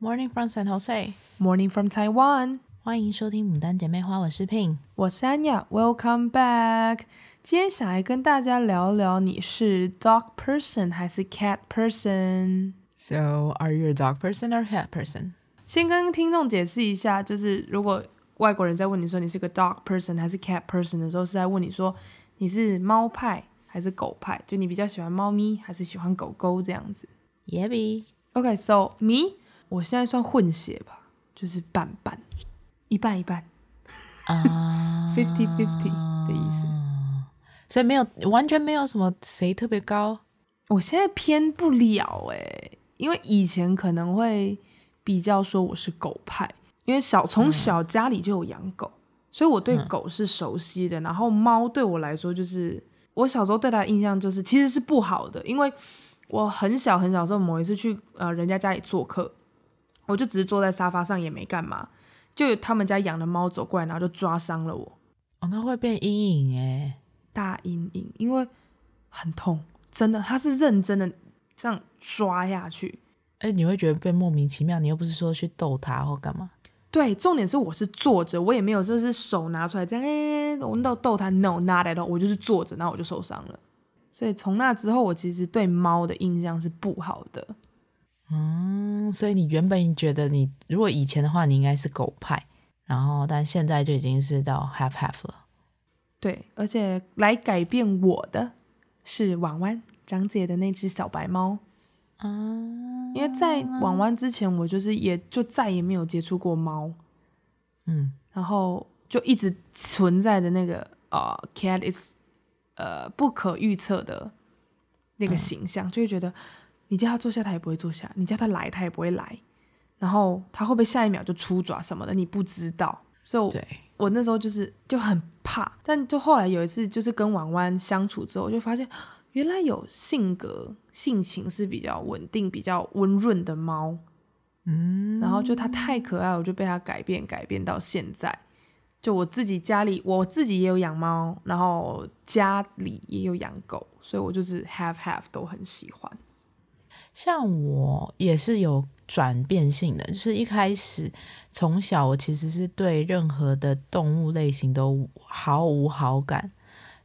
Morning from San Jose. Morning from Taiwan. 欢迎收听《牡丹姐妹花》，我是 Pin，我是安雅。Welcome back。今天想来跟大家聊聊，你是 dog person 还是 cat person？So are you a dog person or cat person？先跟听众解释一下，就是如果外国人在问你说你是个 dog person 还是 cat person 的时候，是在问你说你是猫派还是狗派？就你比较喜欢猫咪还是喜欢狗狗这样子？Yeah. OK，so me。我现在算混血吧，就是半半，一半一半，啊，fifty fifty 的意思，所以没有完全没有什么谁特别高。我现在偏不了诶，因为以前可能会比较说我是狗派，因为小从小家里就有养狗，嗯，所以我对狗是熟悉的。然后猫对我来说，就是我小时候对它的印象就是其实是不好的，因为我很小很小的时候，某一次去呃人家家里做客。我就只是坐在沙发上也没干嘛，就有他们家养的猫走过来，然后就抓伤了我。哦，那会变阴影诶，大阴影，因为很痛，真的，它是认真的这样抓下去。哎，你会觉得被莫名其妙，你又不是说去逗它或干嘛？对，重点是我是坐着，我也没有说是手拿出来这样，哎，我逗逗它，no，not at all，我就是坐着，然后我就受伤了。所以从那之后，我其实对猫的印象是不好的。嗯，所以你原本觉得你如果以前的话，你应该是狗派，然后但现在就已经是到 half half 了。对，而且来改变我的是婉婉张姐的那只小白猫。啊，因为在婉婉之前，我就是也就再也没有接触过猫。嗯，然后就一直存在着那个呃、uh,，cat is 呃、uh, 不可预测的那个形象，嗯、就会觉得。你叫他坐下，他也不会坐下；你叫他来，他也不会来。然后他会不会下一秒就出爪什么的，你不知道。所以，我那时候就是就很怕。但就后来有一次，就是跟婉婉相处之后，我就发现原来有性格性情是比较稳定、比较温润的猫。嗯，然后就它太可爱，我就被它改变，改变到现在。就我自己家里，我自己也有养猫，然后家里也有养狗，所以我就是 have have 都很喜欢。像我也是有转变性的，就是一开始从小我其实是对任何的动物类型都毫无好感，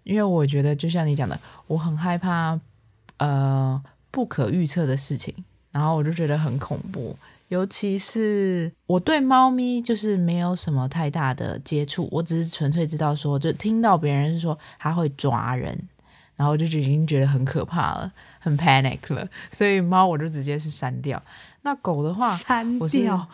因为我觉得就像你讲的，我很害怕呃不可预测的事情，然后我就觉得很恐怖。尤其是我对猫咪就是没有什么太大的接触，我只是纯粹知道说，就听到别人说它会抓人。然后就已经觉得很可怕了，很 panic 了，所以猫我就直接是删掉。那狗的话，删掉，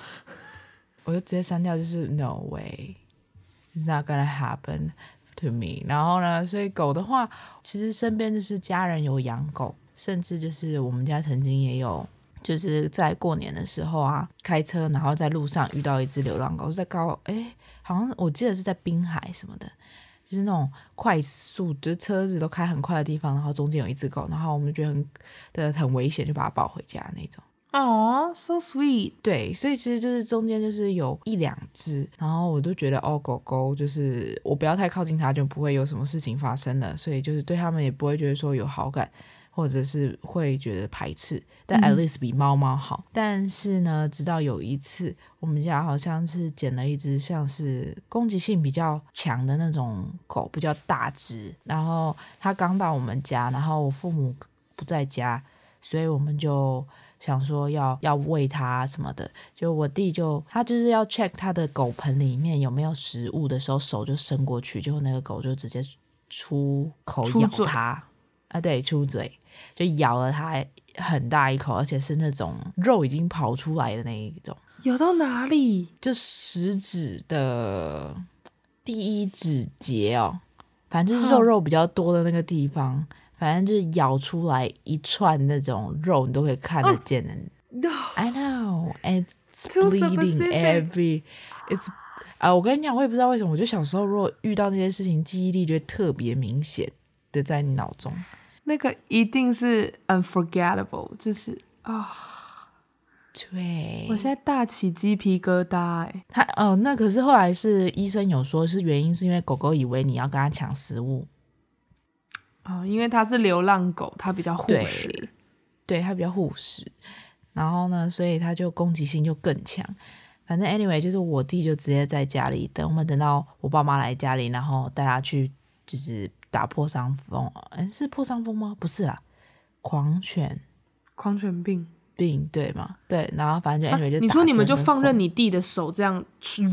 我就直接删掉，就是 no way，it's not gonna happen to me。然后呢，所以狗的话，其实身边就是家人有养狗，甚至就是我们家曾经也有，就是在过年的时候啊，开车然后在路上遇到一只流浪狗，在高，哎，好像我记得是在滨海什么的。就是那种快速，就是车子都开很快的地方，然后中间有一只狗，然后我们觉得很的很危险，就把它抱回家那种。哦，so sweet。对，所以其实就是中间就是有一两只，然后我都觉得哦，狗狗就是我不要太靠近它，就不会有什么事情发生了，所以就是对他们也不会觉得说有好感。或者是会觉得排斥，但 at least 比猫猫好。嗯。但是呢，直到有一次，我们家好像是捡了一只像是攻击性比较强的那种狗，比较大只。然后它刚到我们家，然后我父母不在家，所以我们就想说要要喂它什么的。就我弟就他就是要 check 他的狗盆里面有没有食物的时候，手就伸过去，结果那个狗就直接出口咬它啊，对，出嘴。就咬了它很大一口，而且是那种肉已经跑出来的那一种。咬到哪里？就食指的第一指节哦，反正就是肉肉比较多的那个地方，反正就是咬出来一串那种肉，你都可以看得见的。No, I know, and it's bleeding every. It's 啊，我跟你讲，我也不知道为什么，我就小时候如果遇到那些事情，记忆力就会特别明显的在你脑中。那个一定是 unforgettable，就是啊，哦、对，我现在大起鸡皮疙瘩哎。他哦，那可是后来是医生有说，是原因是因为狗狗以为你要跟它抢食物。哦，因为它是流浪狗，它比较护食，对，它比较护食。然后呢，所以它就攻击性就更强。反正 anyway，就是我弟就直接在家里等我们，等到我爸妈来家里，然后带他去就是打破伤风。嗯，是破伤风吗？不是啊，狂犬，狂犬病。病对吗？对，然后反正就 anyway 就、啊、你说你们就放任你弟的手这样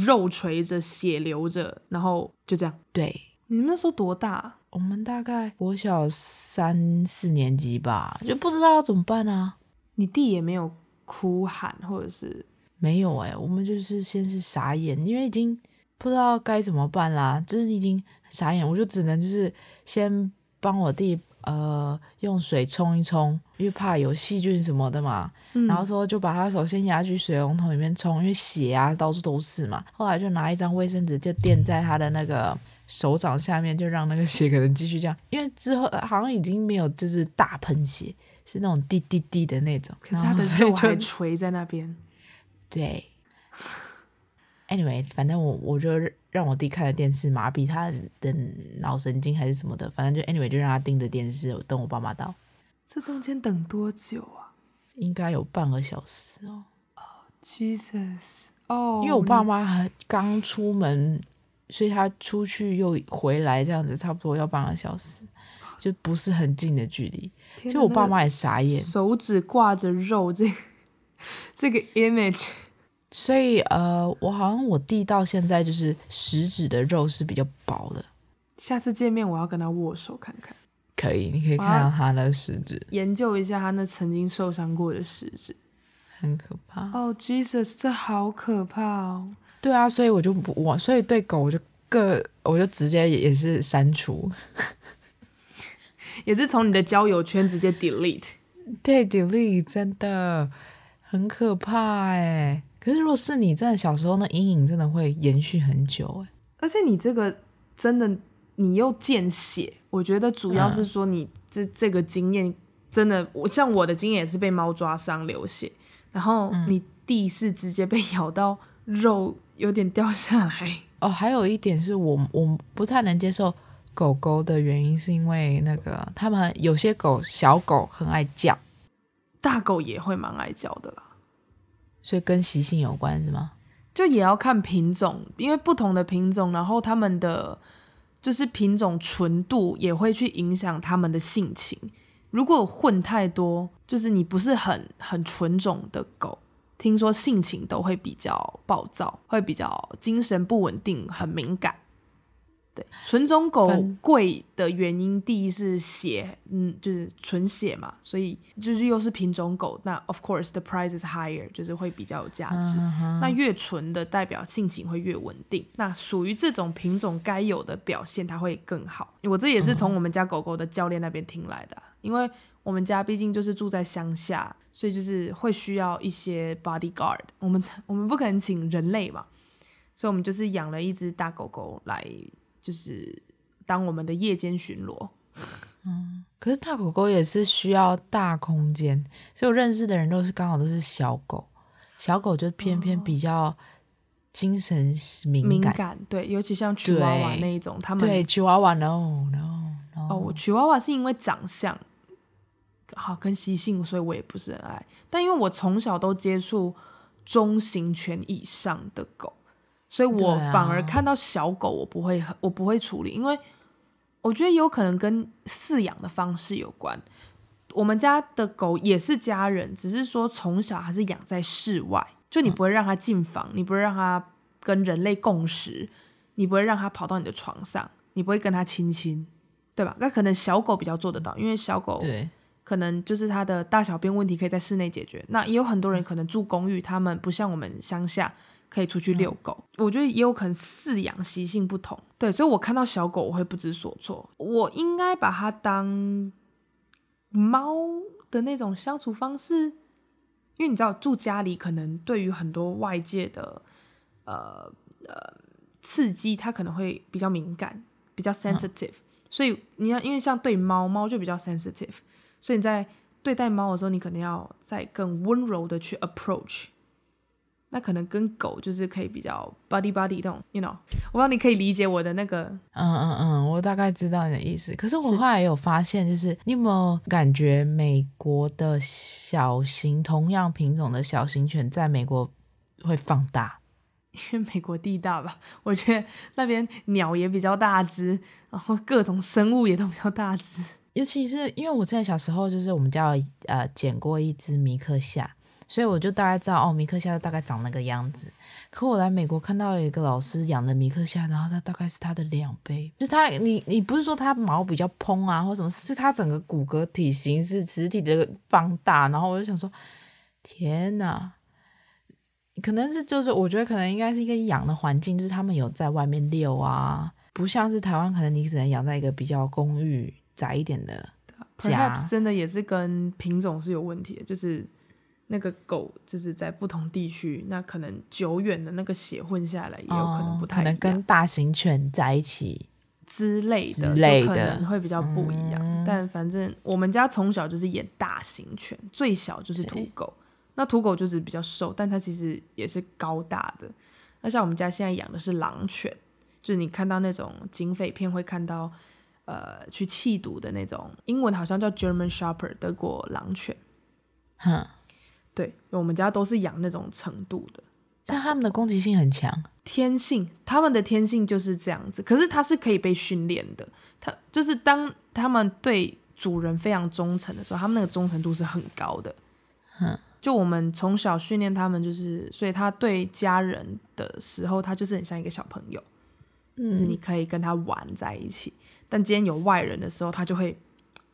肉垂着血流着，然后就这样。对，你们那时候多大？我们大概我小三四年级吧，就不知道要怎么办啊。你弟也没有哭喊或者是没有哎、欸，我们就是先是傻眼，因为已经不知道该怎么办啦，就是已经傻眼，我就只能就是先帮我弟。呃，用水冲一冲，因为怕有细菌什么的嘛。嗯、然后说就把他手先压去水龙头里面冲，因为血啊到处都是嘛。后来就拿一张卫生纸就垫在他的那个手掌下面，就让那个血可能继续这样。因为之后好像已经没有就是大喷血，是那种滴滴滴的那种。可是他的肉还垂在那边。对。Anyway，反正我我就让我弟看了电视麻痹他的脑神经还是什么的，反正就 Anyway 就让他盯着电视，等我爸妈到。这中间等多久啊？应该有半个小时哦。Oh, Jesus！哦，因为我爸妈还刚出门，所以他出去又回来这样子，差不多要半个小时，就不是很近的距离。哪就我爸妈也傻眼，手指挂着肉，这个、这个 image。所以，呃，我好像我弟到现在就是食指的肉是比较薄的。下次见面我要跟他握手看看。可以，你可以看到他的食指，研究一下他那曾经受伤过的食指，很可怕。哦、oh，Jesus，这好可怕哦。对啊，所以我就不我，所以对狗我就个我就直接也是删除，也是从你的交友圈直接 delete。对，delete 真的很可怕哎。可是，如果是你真的小时候，那阴影真的会延续很久哎。而且你这个真的，你又见血，我觉得主要是说你这、嗯、这个经验真的，我像我的经验也是被猫抓伤流血，然后你弟是直接被 咬到肉有点掉下来。哦，还有一点是我我不太能接受狗狗的原因，是因为那个他们有些狗小狗很爱叫，大狗也会蛮爱叫的啦。所以跟习性有关是吗？就也要看品种，因为不同的品种，然后它们的就是品种纯度也会去影响它们的性情。如果混太多，就是你不是很很纯种的狗，听说性情都会比较暴躁，会比较精神不稳定，很敏感。对，纯种狗贵的原因，第一是血，嗯，就是纯血嘛，所以就是又是品种狗，那 of course the price is higher，就是会比较有价值。Uh huh. 那越纯的代表性情会越稳定，那属于这种品种该有的表现，它会更好。我这也是从我们家狗狗的教练那边听来的，因为我们家毕竟就是住在乡下，所以就是会需要一些 bodyguard，我们我们不可能请人类嘛，所以我们就是养了一只大狗狗来。就是当我们的夜间巡逻，嗯，可是大狗狗也是需要大空间，所以我认识的人都是刚好都是小狗，小狗就偏偏比较精神敏感，敏感对，尤其像吉娃娃那一种，他们对吉娃娃 no no no 哦，吉娃娃是因为长相好跟习性，所以我也不是很爱，但因为我从小都接触中型犬以上的狗。所以我反而看到小狗，我不会我不会处理，因为我觉得有可能跟饲养的方式有关。我们家的狗也是家人，只是说从小还是养在室外，就你不会让它进房，你不会让它跟人类共食，你不会让它跑到你的床上，你不会跟它亲亲，对吧？那可能小狗比较做得到，因为小狗可能就是它的大小便问题可以在室内解决。那也有很多人可能住公寓，他们不像我们乡下。可以出去遛狗，嗯、我觉得也有可能饲养习性不同，对，所以我看到小狗我会不知所措。我应该把它当猫的那种相处方式，因为你知道住家里可能对于很多外界的呃呃刺激，它可能会比较敏感，比较 sensitive，、嗯、所以你要因为像对猫，猫就比较 sensitive，所以你在对待猫的时候，你可能要再更温柔的去 approach。那可能跟狗就是可以比较 body body 这种，you know，我不知道你可以理解我的那个，嗯嗯嗯，我大概知道你的意思。可是我后来有发现，就是，是你有没有感觉美国的小型同样品种的小型犬在美国会放大？因为美国地大吧，我觉得那边鸟也比较大只，然后各种生物也都比较大只。尤其是因为我之前小时候就是我们家有呃捡过一只米克夏。所以我就大概知道哦，米克夏大概长那个样子。可我来美国看到有一个老师养的米克夏，然后它大概是它的两倍。就是它，你你不是说它毛比较蓬啊，或什么，是它整个骨骼体型是实体的放大。然后我就想说，天哪，可能是就是我觉得可能应该是一个养的环境，就是他们有在外面遛啊，不像是台湾，可能你只能养在一个比较公寓窄一点的家。真的也是跟品种是有问题的，就是。那个狗就是在不同地区，那可能久远的那个血混下来也有可能不太能跟大型犬在一起之类的，类的就可能会比较不一样。嗯、但反正我们家从小就是养大型犬，最小就是土狗。那土狗就是比较瘦，但它其实也是高大的。那像我们家现在养的是狼犬，就是你看到那种警匪片会看到，呃，去缉毒的那种，英文好像叫 German Shepherd 德国狼犬，哼。对，我们家都是养那种程度的，像他们的攻击性很强，天性，他们的天性就是这样子。可是它是可以被训练的，它就是当他们对主人非常忠诚的时候，他们那个忠诚度是很高的。嗯，就我们从小训练他们，就是所以他对家人的时候，他就是很像一个小朋友，嗯，就是你可以跟他玩在一起。但今天有外人的时候，他就会。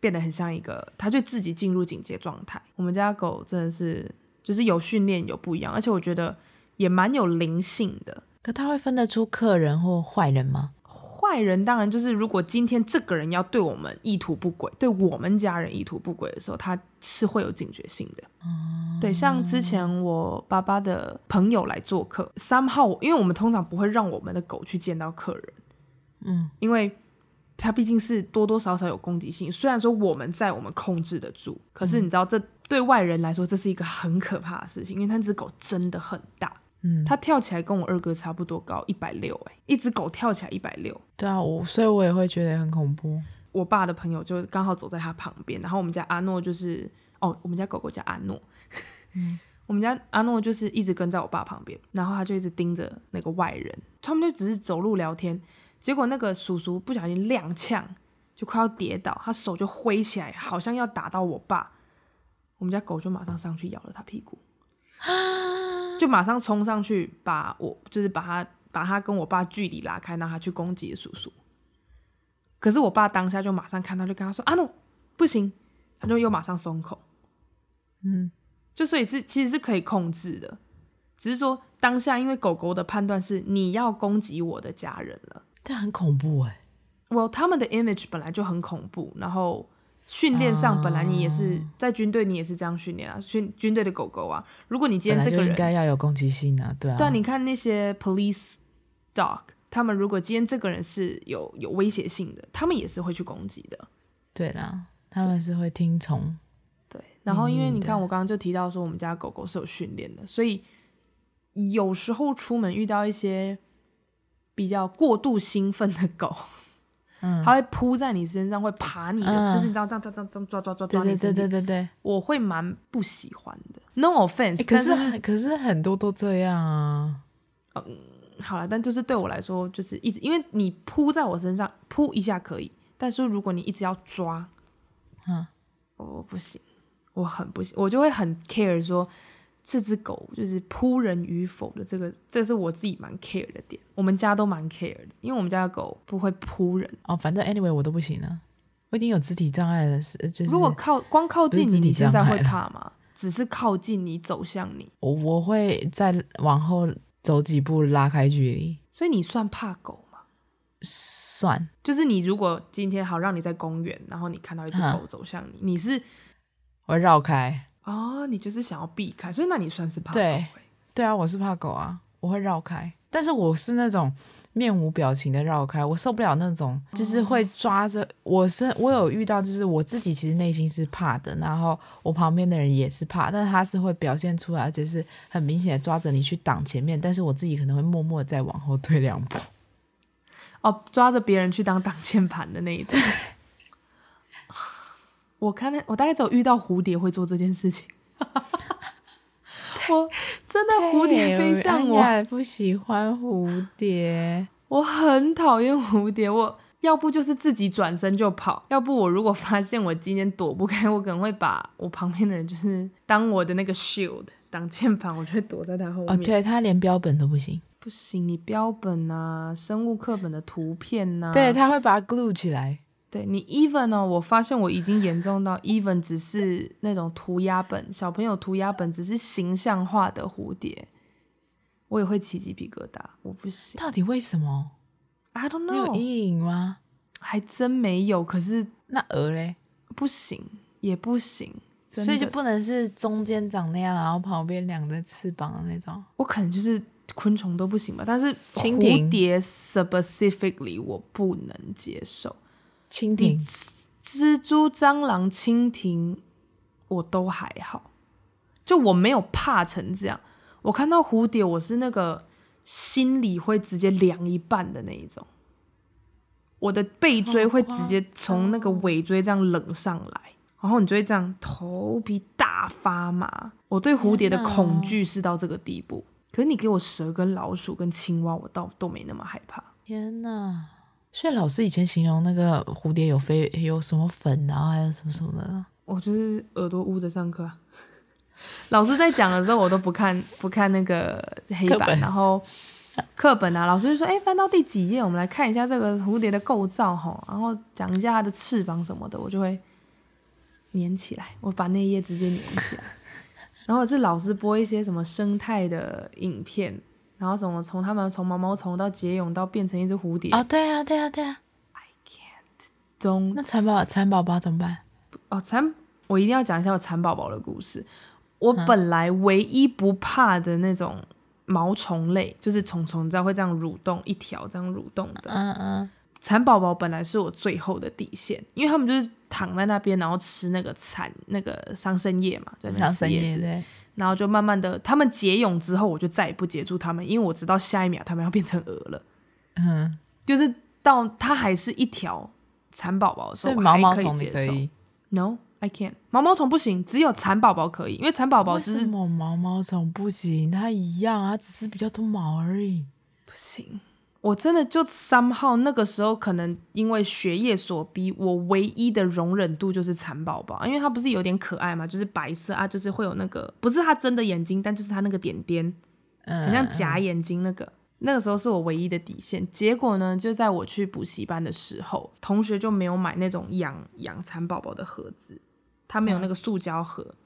变得很像一个，它就自己进入警戒状态。我们家狗真的是，就是有训练有不一样，而且我觉得也蛮有灵性的。可它会分得出客人或坏人吗？坏人当然就是，如果今天这个人要对我们意图不轨，对我们家人意图不轨的时候，他是会有警觉性的。嗯，对，像之前我爸爸的朋友来做客，somehow，因为我们通常不会让我们的狗去见到客人，嗯，因为。它毕竟是多多少少有攻击性，虽然说我们在我们控制得住，可是你知道，这对外人来说，这是一个很可怕的事情，因为那只狗真的很大，嗯，它跳起来跟我二哥差不多高，一百六，哎，一只狗跳起来一百六，对啊，我所以我也会觉得很恐怖。我爸的朋友就刚好走在他旁边，然后我们家阿诺就是，哦，我们家狗狗叫阿诺，嗯，我们家阿诺就是一直跟在我爸旁边，然后他就一直盯着那个外人，他们就只是走路聊天。结果那个叔叔不小心踉跄，就快要跌倒，他手就挥起来，好像要打到我爸。我们家狗就马上上去咬了他屁股，就马上冲上去把我，就是把他把他跟我爸距离拉开，让他去攻击叔叔。可是我爸当下就马上看到，就跟他说：“啊，诺，不行！”他就又马上松口。嗯，就所以是其实是可以控制的，只是说当下因为狗狗的判断是你要攻击我的家人了。但很恐怖哎、well, 他们的 image 本来就很恐怖，然后训练上本来你也是、uh, 在军队，你也是这样训练啊，训军队的狗狗啊，如果你今天这个人应该要有攻击性啊，对啊，对啊，你看那些 police dog，他们如果今天这个人是有有威胁性的，他们也是会去攻击的，对啦，他们是会听从，对，然后因为你看我刚刚就提到说我们家狗狗是有训练的，所以有时候出门遇到一些。比较过度兴奋的狗，嗯，它会扑在你身上，会爬你的，嗯、就是你知道这样这样这样抓抓抓抓你身体，对对对对对，我会蛮不喜欢的。No offense，、欸、可是，是可是很多都这样啊。嗯，好了，但就是对我来说，就是一直因为你扑在我身上，扑一下可以，但是如果你一直要抓，嗯，我不行，我很不行，我就会很 care 说。这只狗就是扑人与否的这个，这是我自己蛮 care 的点。我们家都蛮 care 的，因为我们家的狗不会扑人哦。反正 anyway 我都不行了，我已经有肢体障碍了。就是如果靠光靠近你，你现在会怕吗？只是靠近你走向你，我我会再往后走几步拉开距离。所以你算怕狗吗？算，就是你如果今天好让你在公园，然后你看到一只狗走向你，你是我会绕开。哦，你就是想要避开，所以那你算是怕狗。对，对啊，我是怕狗啊，我会绕开。但是我是那种面无表情的绕开，我受不了那种，就是会抓着。我是我有遇到，就是我自己其实内心是怕的，然后我旁边的人也是怕，但是他是会表现出来，而且是很明显的抓着你去挡前面，但是我自己可能会默默的再往后退两步。哦，抓着别人去当挡箭盘的那一种。我看那我大概只有遇到蝴蝶会做这件事情。我真的蝴蝶飞向我，我不喜欢蝴蝶，我很讨厌蝴蝶。我要不就是自己转身就跑，要不我如果发现我今天躲不开，我可能会把我旁边的人就是当我的那个 shield 挡箭牌，我就会躲在他后面。哦，对，他连标本都不行，不行，你标本啊，生物课本的图片啊，对，他会把它 glue 起来。对你 even 呢、哦？我发现我已经严重到 even 只是那种涂鸦本，小朋友涂鸦本只是形象化的蝴蝶，我也会起鸡皮疙瘩，我不行。到底为什么？I don't know。有阴影吗？还真没有。可是那鹅嘞？不行，也不行。所以就不能是中间长那样，然后旁边两个翅膀的那种。我可能就是昆虫都不行吧，但是蝴蝶 specifically 我不能接受。蜻蜓、蜘蛛、蟑螂、蜻蜓，我都还好，就我没有怕成这样。我看到蝴蝶，我是那个心里会直接凉一半的那一种，我的背椎会直接从那个尾椎这样冷上来，然后你就会这样头皮大发麻。我对蝴蝶的恐惧是到这个地步，可是你给我蛇跟老鼠跟青蛙，我倒都没那么害怕。天哪！所以老师以前形容那个蝴蝶有飞有什么粉，然后还有什么什么的，我就是耳朵捂着上课。老师在讲的时候，我都不看不看那个黑板，然后课本啊，老师就说：“哎、欸，翻到第几页？我们来看一下这个蝴蝶的构造哈，然后讲一下它的翅膀什么的。”我就会粘起来，我把那一页直接粘起来。然后是老师播一些什么生态的影片。然后怎么从他们从毛毛虫到结蛹到变成一只蝴蝶？哦，对啊，对啊，对啊。I can't。中那蚕宝蚕宝宝怎么办？哦，蚕，我一定要讲一下我蚕宝宝的故事。我本来唯一不怕的那种毛虫类，嗯、就是虫虫，你知道会这样蠕动一条这样蠕动的。嗯嗯。蚕宝宝本来是我最后的底线，因为他们就是躺在那边，然后吃那个蚕那个桑葚叶嘛，对，桑葚叶对。然后就慢慢的，他们结蛹之后，我就再也不接触他们，因为我知道下一秒他们要变成蛾了。嗯，就是到它还是一条蚕宝宝的时候，毛毛虫可以接受。No，I can't。毛毛虫不行，只有蚕宝宝可以，因为蚕宝宝只是毛毛虫不行，它一样啊，只是比较多毛而已，不行。我真的就 somehow 那个时候可能因为学业所逼，我唯一的容忍度就是蚕宝宝，因为它不是有点可爱嘛，就是白色啊，就是会有那个不是它真的眼睛，但就是它那个点点，很像假眼睛那个。嗯、那个时候是我唯一的底线。结果呢，就在我去补习班的时候，同学就没有买那种养养蚕宝宝的盒子，他没有那个塑胶盒，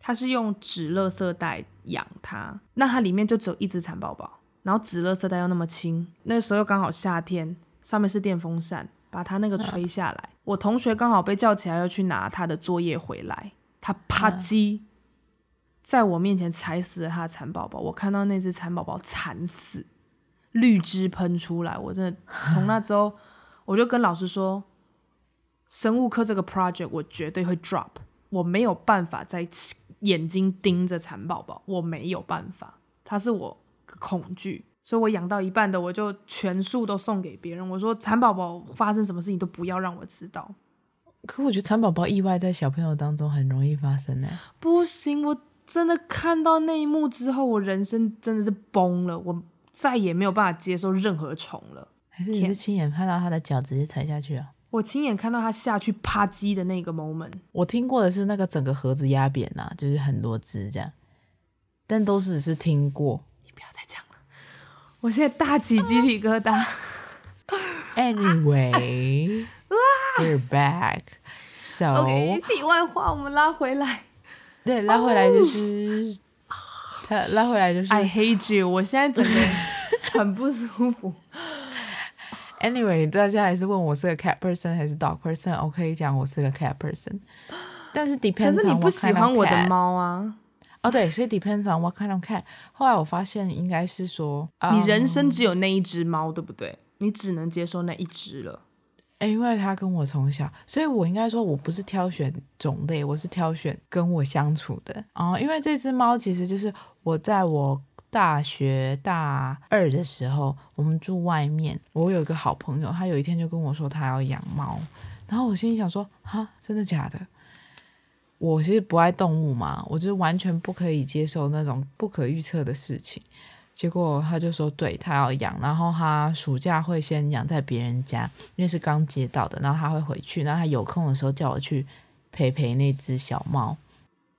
他是用纸垃圾袋养它，那它里面就只有一只蚕宝宝。然后纸垃圾袋又那么轻，那个时候又刚好夏天，上面是电风扇，把它那个吹下来。嗯、我同学刚好被叫起来要去拿他的作业回来，他啪叽，在我面前踩死了他的蚕宝宝。我看到那只蚕宝宝惨死，绿汁喷出来，我真的 从那之后我就跟老师说，生物课这个 project 我绝对会 drop，我没有办法再眼睛盯着蚕宝宝，我没有办法，他是我。恐惧，所以我养到一半的，我就全数都送给别人。我说蚕宝宝发生什么事情都不要让我知道。可我觉得蚕宝宝意外在小朋友当中很容易发生呢。不行，我真的看到那一幕之后，我人生真的是崩了，我再也没有办法接受任何虫了。还是你是亲眼看到他的脚直接踩下去啊？我亲眼看到他下去啪叽的那个 moment。我听过的是那个整个盒子压扁啊，就是很多只这样，但都是只是听过。不要再讲了，我现在大起鸡皮疙瘩。Anyway，we're back。So，okay, 题外话，我们拉回来。对，拉回来就是他，oh. 拉回来就是。I hate you！我现在整个 很不舒服。Anyway，大家还是问我是个 cat person 还是 dog person？我可以讲我是个 cat person，但是 depends。可是你不喜欢我的猫啊？哦，对，所以 depends on what kind of cat。后来我发现应该是说，你人生只有那一只猫，对不对？你只能接受那一只了。诶，因为它跟我从小，所以我应该说我不是挑选种类，我是挑选跟我相处的。哦，因为这只猫其实就是我在我大学大二的时候，我们住外面，我有一个好朋友，他有一天就跟我说他要养猫，然后我心里想说，哈，真的假的？我其实不爱动物嘛，我就是完全不可以接受那种不可预测的事情。结果他就说，对，他要养，然后他暑假会先养在别人家，因为是刚接到的，然后他会回去，然后他有空的时候叫我去陪陪那只小猫。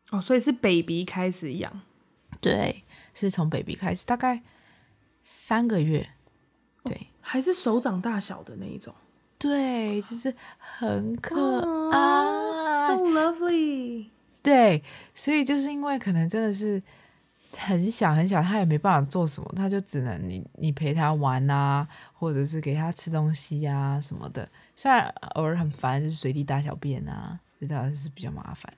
哦，所以是 baby 开始养，对，是从 baby 开始，大概三个月，对，哦，还是手掌大小的那一种。对，就是很可爱，oh，so lovely。对，所以就是因为可能真的是很小很小，他也没办法做什么，他就只能你你陪他玩啊，或者是给他吃东西啊什么的。虽然偶尔很烦，就是随地大小便啊，这倒是比较麻烦。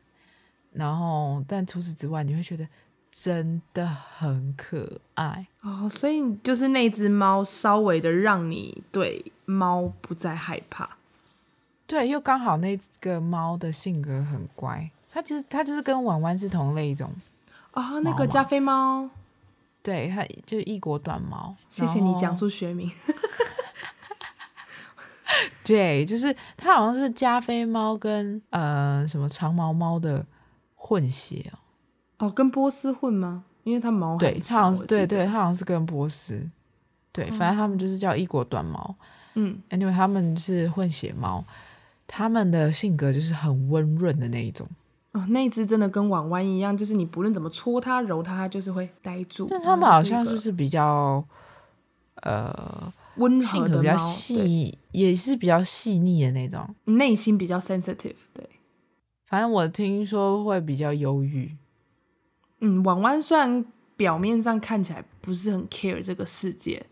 然后，但除此之外，你会觉得。真的很可爱哦，所以就是那只猫稍微的让你对猫不再害怕，对，又刚好那个猫的性格很乖，它其实它就是跟婉婉是同类一种啊、哦，那个加菲猫，对，它就是异国短毛。谢谢你讲出学名，对，就是它好像是加菲猫跟呃什么长毛猫的混血哦。哦，跟波斯混吗？因为它毛。对，它好像是对对，它好像是跟波斯。对，反正他们就是叫异国短毛。嗯，因为他们是混血猫，他们的性格就是很温润的那一种。哦，那只真的跟婉婉一样，就是你不论怎么搓它、揉它，它就是会呆住。但他们好像就是比较呃温和的比较细，也是比较细腻的那种，内心比较 sensitive。对，反正我听说会比较忧郁。嗯，婉婉虽然表面上看起来不是很 care 这个世界，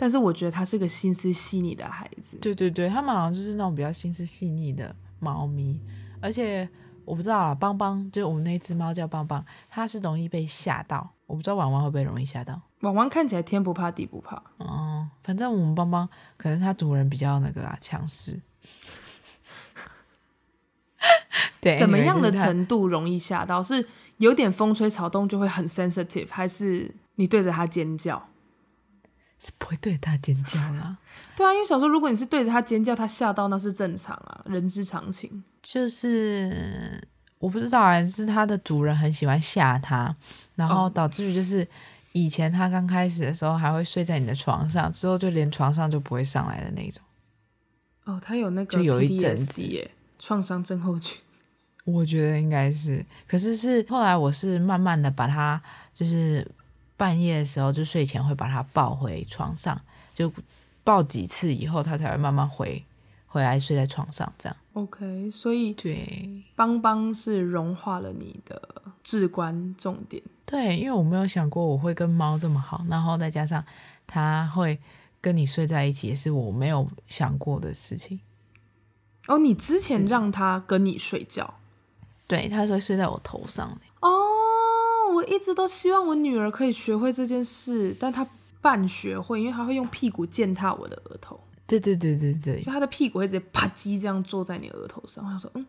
但是我觉得他是个心思细腻的孩子。对对对，他们好像就是那种比较心思细腻的猫咪。而且我不知道啊，邦邦就我们那只猫叫邦邦，它是容易被吓到。我不知道婉婉会不会容易吓到。婉婉看起来天不怕地不怕。哦、嗯，反正我们邦邦可能它主人比较那个啊强势。对，怎么样的程度容易吓到？是有点风吹草动就会很 sensitive，还是你对着它尖叫？是不会对着它尖叫啦。对啊，因为小时候如果你是对着它尖叫，它吓到那是正常啊，人之常情。就是我不知道，啊是它的主人很喜欢吓它，然后导致于就是以前它刚开始的时候还会睡在你的床上，之后就连床上就不会上来的那种。哦，它有那个就有一阵子耶，创伤症候群。我觉得应该是，可是是后来我是慢慢的把它，就是半夜的时候就睡前会把它抱回床上，就抱几次以后，它才会慢慢回回来睡在床上这样。OK，所以对，邦邦是融化了你的至关重点。对，因为我没有想过我会跟猫这么好，然后再加上它会跟你睡在一起，也是我没有想过的事情。哦，你之前让它跟你睡觉？对，他是会睡在我头上。哦，我一直都希望我女儿可以学会这件事，但她半学会，因为她会用屁股践踏我的额头。对对对对对，就她的屁股会直接啪叽这样坐在你额头上。我想说，嗯，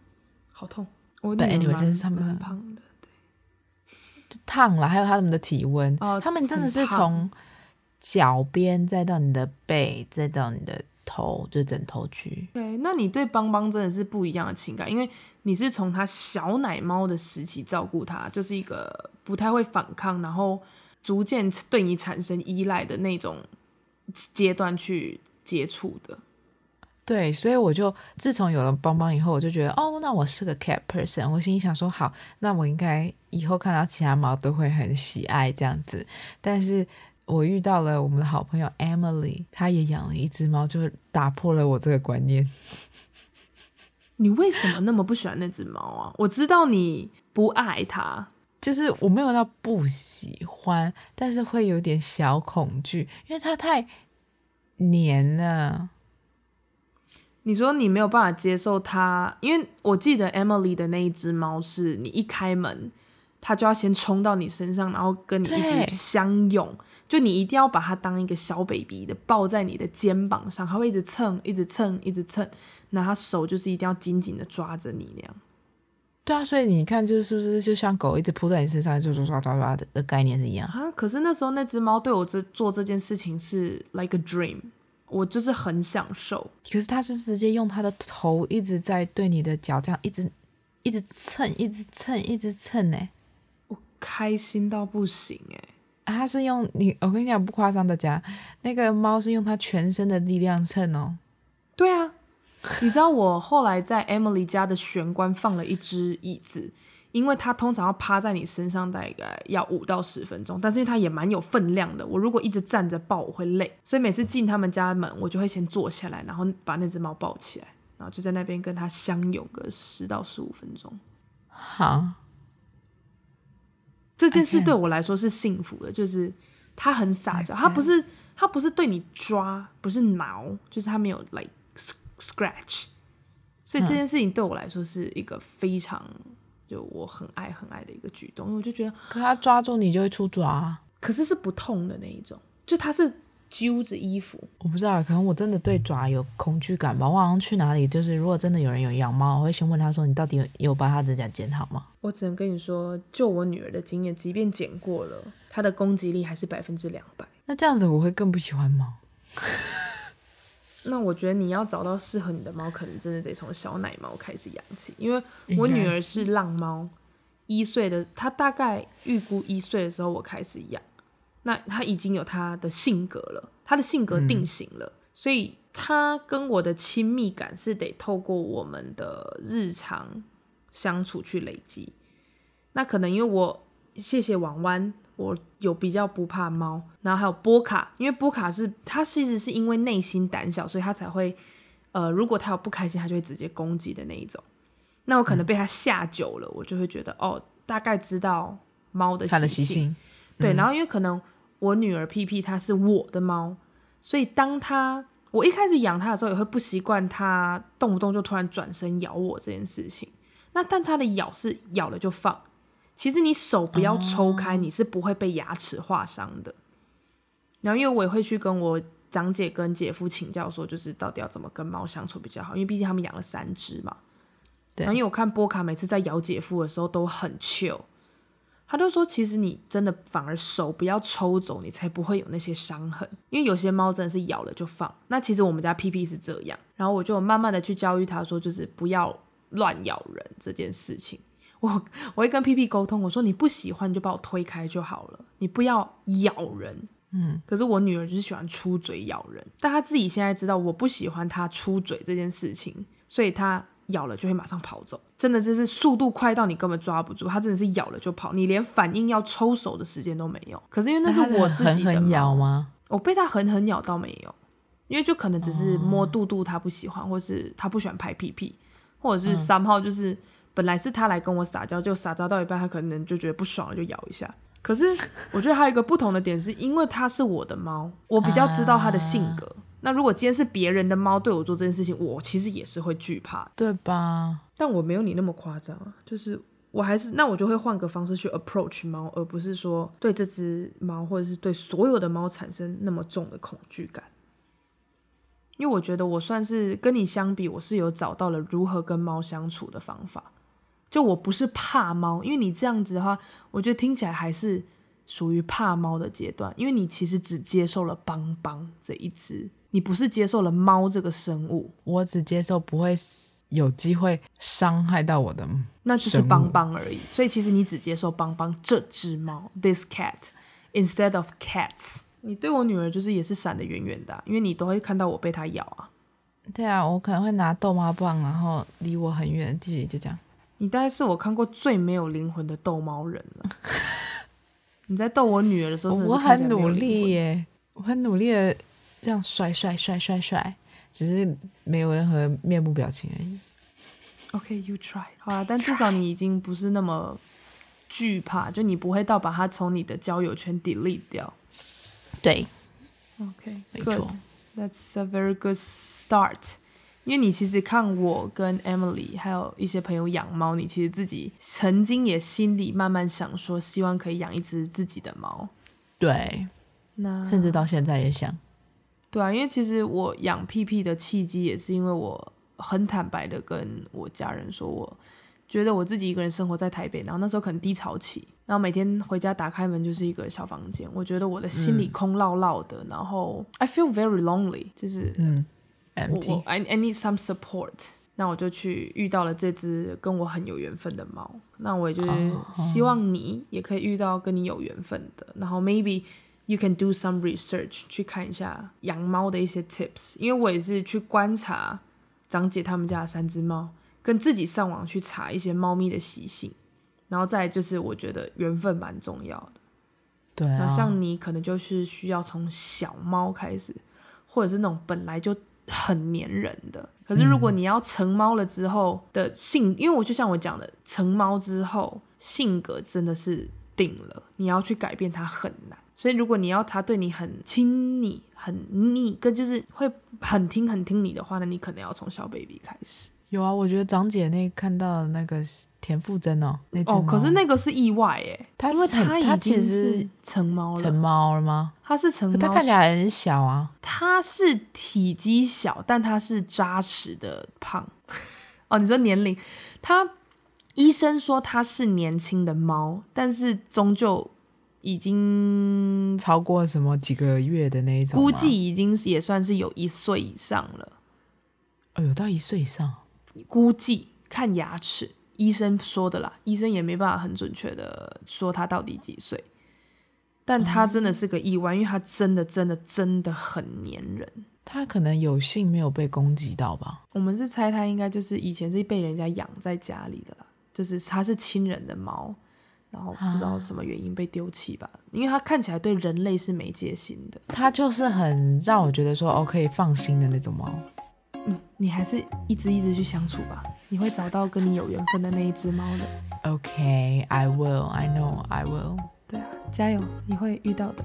好痛。我女儿就是他们很胖的，对，烫了，还有他们的体温。哦，他们真的是从脚边再到你的背，再到你的。头就是枕头区。对，那你对邦邦真的是不一样的情感，因为你是从他小奶猫的时期照顾他，就是一个不太会反抗，然后逐渐对你产生依赖的那种阶段去接触的。对，所以我就自从有了邦邦以后，我就觉得哦，那我是个 cat person。我心里想说，好，那我应该以后看到其他猫都会很喜爱这样子，但是。我遇到了我们的好朋友 Emily，她也养了一只猫，就打破了我这个观念。你为什么那么不喜欢那只猫啊？我知道你不爱它，就是我没有到不喜欢，但是会有点小恐惧，因为它太黏了。你说你没有办法接受它，因为我记得 Emily 的那一只猫是你一开门。它就要先冲到你身上，然后跟你一直相拥。就你一定要把它当一个小 baby 的抱在你的肩膀上，它会一直蹭，一直蹭，一直蹭。那它手就是一定要紧紧的抓着你那样。对啊，所以你看，就是是不是就像狗一直扑在你身上，就抓抓抓抓的的概念是一样啊？可是那时候那只猫对我这做这件事情是 like a dream，我就是很享受。可是它是直接用它的头一直在对你的脚这样一直一直蹭，一直蹭，一直蹭呢。我开心到不行哎！它是用你，我跟你讲不夸张的讲，那个猫是用它全身的力量蹭哦。对啊，你知道我后来在 Emily 家的玄关放了一只椅子，因为它通常要趴在你身上大概要五到十分钟，但是因为它也蛮有分量的，我如果一直站着抱我会累，所以每次进他们家门，我就会先坐下来，然后把那只猫抱起来，然后就在那边跟它相拥个十到十五分钟。好。这件事对我来说是幸福的，就是他很撒娇，他不是他不是对你抓，不是挠，就是他没有 like scratch，所以这件事情对我来说是一个非常就我很爱很爱的一个举动，因为我就觉得，可他抓住你就会出爪，可是是不痛的那一种，就他是。揪着衣服，我不知道，可能我真的对爪有恐惧感吧。我好像去哪里，就是如果真的有人有养猫，我会先问他说：“你到底有有把它指甲剪好吗？”我只能跟你说，就我女儿的经验，即便剪过了，她的攻击力还是百分之两百。那这样子我会更不喜欢猫。那我觉得你要找到适合你的猫，可能真的得从小奶猫开始养起，因为我女儿是浪猫，一岁的，她大概预估一岁的时候我开始养。那他已经有他的性格了，他的性格定型了，嗯、所以他跟我的亲密感是得透过我们的日常相处去累积。那可能因为我谢谢王湾，我有比较不怕猫，然后还有波卡，因为波卡是他其实是因为内心胆小，所以他才会呃，如果他有不开心，他就会直接攻击的那一种。那我可能被他吓久了，嗯、我就会觉得哦，大概知道猫的习性，嗯、对，然后因为可能。我女儿屁屁它是我的猫，所以当它我一开始养它的时候，也会不习惯它动不动就突然转身咬我这件事情。那但它的咬是咬了就放，其实你手不要抽开，你是不会被牙齿划伤的。然后因为我也会去跟我长姐跟姐夫请教说，就是到底要怎么跟猫相处比较好，因为毕竟他们养了三只嘛。对。然后因为我看波卡每次在咬姐夫的时候都很 chill。他就说：“其实你真的反而手不要抽走，你才不会有那些伤痕。因为有些猫真的是咬了就放。那其实我们家屁屁是这样，然后我就慢慢的去教育他说，就是不要乱咬人这件事情。我我会跟屁屁沟通，我说你不喜欢你就把我推开就好了，你不要咬人。嗯，可是我女儿就是喜欢出嘴咬人，但她自己现在知道我不喜欢她出嘴这件事情，所以她。”咬了就会马上跑走，真的就是速度快到你根本抓不住，它真的是咬了就跑，你连反应要抽手的时间都没有。可是因为那是我自己的，狠狠咬吗？我被它狠狠咬到没有，因为就可能只是摸肚肚，它不喜欢，或是它不喜欢拍屁屁，或者是三号就是本来是它来跟我撒娇，就撒娇到一半，它可能就觉得不爽了，就咬一下。可是 我觉得还有一个不同的点是，因为它是我的猫，我比较知道它的性格。那如果今天是别人的猫对我做这件事情，我其实也是会惧怕，对吧？但我没有你那么夸张啊，就是我还是那我就会换个方式去 approach 猫，而不是说对这只猫或者是对所有的猫产生那么重的恐惧感。因为我觉得我算是跟你相比，我是有找到了如何跟猫相处的方法。就我不是怕猫，因为你这样子的话，我觉得听起来还是属于怕猫的阶段，因为你其实只接受了邦邦这一只。你不是接受了猫这个生物，我只接受不会有机会伤害到我的，那就是邦邦而已。所以其实你只接受邦邦这只猫，this cat instead of cats。你对我女儿就是也是闪的远远的啊，因为你都会看到我被它咬啊。对啊，我可能会拿逗猫棒，然后离我很远的距离就这样。你大概是我看过最没有灵魂的逗猫人了。你在逗我女儿的时候我很努力耶，我很努力的。这样甩甩甩甩甩，只是没有任何面部表情而已。OK，you try。好了，但至少你已经不是那么惧怕，就你不会到把它从你的交友圈 delete 掉。对。OK，没错。That's a very good start。因为你其实看我跟 Emily 还有一些朋友养猫，你其实自己曾经也心里慢慢想说，希望可以养一只自己的猫。对，那甚至到现在也想。对啊，因为其实我养屁屁的契机也是因为我很坦白的跟我家人说，我觉得我自己一个人生活在台北，然后那时候可能低潮期，然后每天回家打开门就是一个小房间，我觉得我的心里空落落的，嗯、然后 I feel very lonely，就是嗯。我 I I need some support，那我就去遇到了这只跟我很有缘分的猫。那我也就是希望你也可以遇到跟你有缘分的。然后 maybe you can do some research 去看一下养猫的一些 tips，因为我也是去观察长姐他们家的三只猫，跟自己上网去查一些猫咪的习性。然后再就是我觉得缘分蛮重要的。对啊，像你可能就是需要从小猫开始，或者是那种本来就。很粘人的，可是如果你要成猫了之后的性，嗯、因为我就像我讲的，成猫之后性格真的是定了，你要去改变它很难。所以如果你要他对你很亲昵、很腻，跟就是会很听、很听你的话，那你可能要从小 baby 开始。有啊，我觉得长姐那看到的那个田馥甄哦，那哦，可是那个是意外耶，他因为他他其实成猫了，成猫了吗？他是成猫，他看起来很小啊，他是体积小，但他是扎实的胖。哦，你说年龄，他医生说他是年轻的猫，但是终究已经超过什么几个月的那一种，估计已经也算是有一岁以上了。哦，有到一岁以上。估计看牙齿，医生说的啦，医生也没办法很准确的说他到底几岁，但他真的是个意外，因为他真的真的真的很粘人。他可能有幸没有被攻击到吧？我们是猜他应该就是以前是被人家养在家里的啦，就是他是亲人的猫，然后不知道什么原因被丢弃吧，因为它看起来对人类是没戒心的，它就是很让我觉得说哦可以放心的那种猫。嗯，你还是一只一只去相处吧，你会找到跟你有缘分的那一只猫的。OK，I will，I know，I will。对啊，加油，你会遇到的。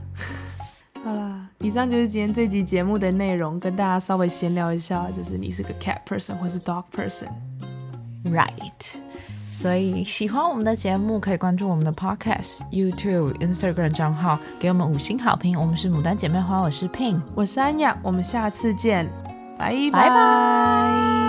好啦，以上就是今天这集节目的内容，跟大家稍微闲聊一下，就是你是个 cat person 或是 dog person，right？所以喜欢我们的节目，可以关注我们的 podcast、YouTube、Instagram 账号，给我们五星好评。我们是牡丹姐妹花，我是 Pin，我是安雅，我们下次见。拜拜。